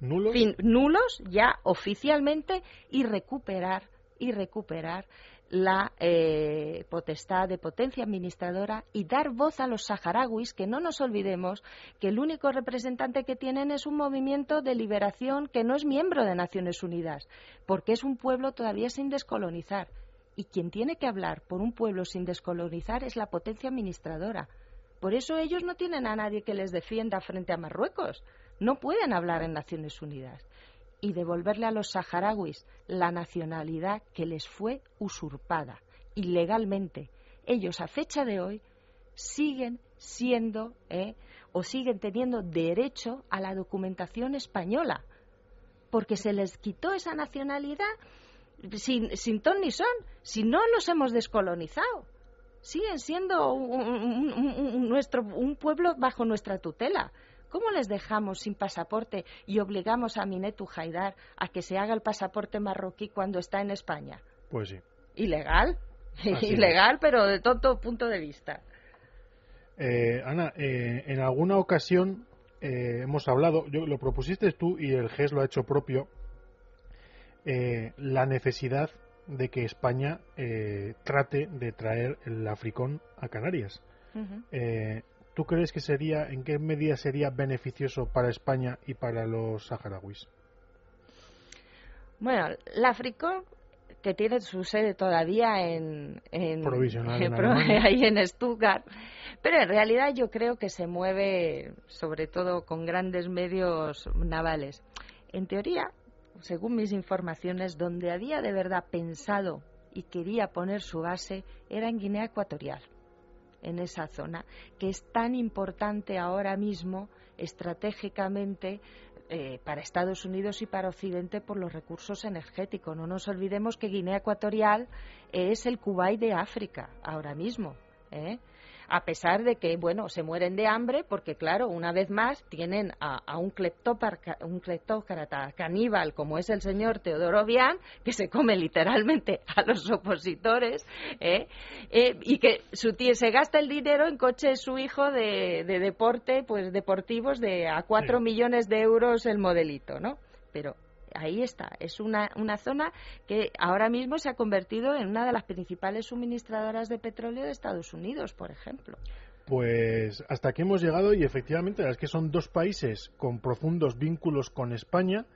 nulos, ya oficialmente y recuperar y recuperar la eh, potestad de potencia administradora y dar voz a los saharauis, que no nos olvidemos que el único representante que tienen es un movimiento de liberación que no es miembro de Naciones Unidas, porque es un pueblo todavía sin descolonizar. Y quien tiene que hablar por un pueblo sin descolonizar es la potencia administradora. Por eso ellos no tienen a nadie que les defienda frente a Marruecos no pueden hablar en Naciones Unidas y devolverle a los saharauis la nacionalidad que les fue usurpada ilegalmente. Ellos a fecha de hoy siguen siendo eh, o siguen teniendo derecho a la documentación española, porque se les quitó esa nacionalidad sin, sin ton ni son, si no los hemos descolonizado. Siguen siendo nuestro, un pueblo bajo nuestra tutela. ¿Cómo les dejamos sin pasaporte y obligamos a Minetu Haidar a que se haga el pasaporte marroquí cuando está en España? Pues sí. ¿Ilegal? Ilegal, pero de todo punto de vista. Eh, Ana, eh, en alguna ocasión eh, hemos hablado, yo, lo propusiste tú y el GES lo ha hecho propio, la necesidad de que España trate de traer el africón a Canarias. ¿Tú crees que sería, en qué medida sería beneficioso para España y para los saharauis? Bueno, el Africón, que tiene su sede todavía en, en, ahí en Stuttgart, pero en realidad yo creo que se mueve sobre todo con grandes medios navales. En teoría, según mis informaciones, donde había de verdad pensado y quería poner su base era en Guinea Ecuatorial en esa zona, que es tan importante ahora mismo estratégicamente eh, para Estados Unidos y para Occidente por los recursos energéticos. No nos olvidemos que Guinea Ecuatorial es el Kuwait de África ahora mismo. ¿eh? A pesar de que, bueno, se mueren de hambre porque, claro, una vez más tienen a, un, un cleptócrata caníbal como es el señor Teodoro Bian, que se come literalmente a los opositores ¿eh? Eh, y que su tío se gasta el dinero en coches su hijo de, deporte, pues deportivos de a cuatro millones de euros el modelito, ¿no? Pero ahí está. Es una, una zona que ahora mismo se ha convertido en una de las principales suministradoras de petróleo de Estados Unidos, por ejemplo. Pues hasta aquí hemos llegado y efectivamente es que son dos países con profundos vínculos con España,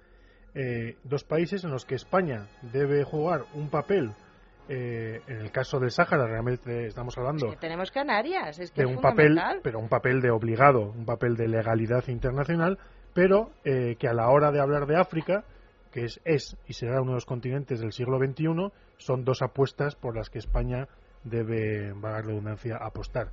eh, dos países en los que España debe jugar un papel. eh, en el caso del Sáhara realmente estamos hablando Que tenemos Canarias, es que de es un papel, fundamental. pero un papel de obligado, un papel de legalidad internacional, pero eh, que a la hora de hablar de África, que es, es y será uno de los continentes del siglo XXI, son dos apuestas por las que España debe, valga la redundancia, apostar.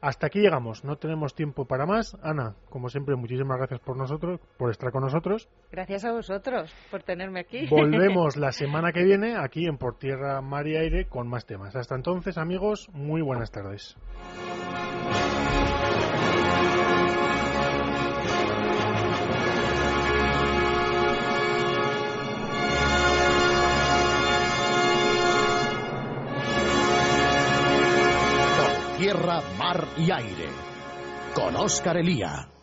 Hasta aquí llegamos, no tenemos tiempo para más. Ana, como siempre, muchísimas gracias por nosotros, por estar con nosotros. Gracias a vosotros por tenerme aquí. Volvemos la semana que viene aquí en Por Tierra, Mar y Aire con más temas. Hasta entonces, amigos, muy buenas tardes. Tierra, mar y aire. Con Óscar Elía.